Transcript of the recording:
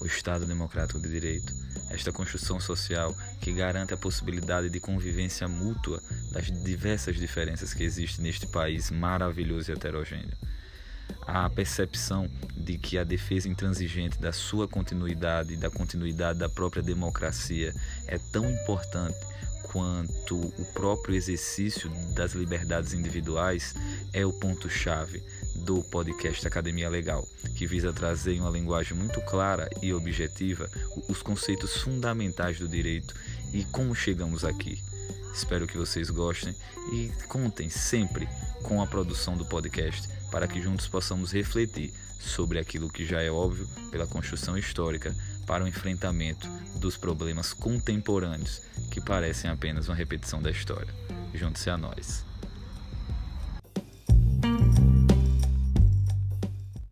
o Estado Democrático de Direito, esta construção social que garante a possibilidade de convivência mútua das diversas diferenças que existem neste país maravilhoso e heterogêneo. A percepção de que a defesa intransigente da sua continuidade e da continuidade da própria democracia é tão importante quanto o próprio exercício das liberdades individuais é o ponto-chave do podcast Academia Legal, que visa trazer em uma linguagem muito clara e objetiva os conceitos fundamentais do direito e como chegamos aqui. Espero que vocês gostem e contem sempre com a produção do podcast para que juntos possamos refletir sobre aquilo que já é óbvio pela construção histórica para o enfrentamento dos problemas contemporâneos que parecem apenas uma repetição da história. Junte-se a nós.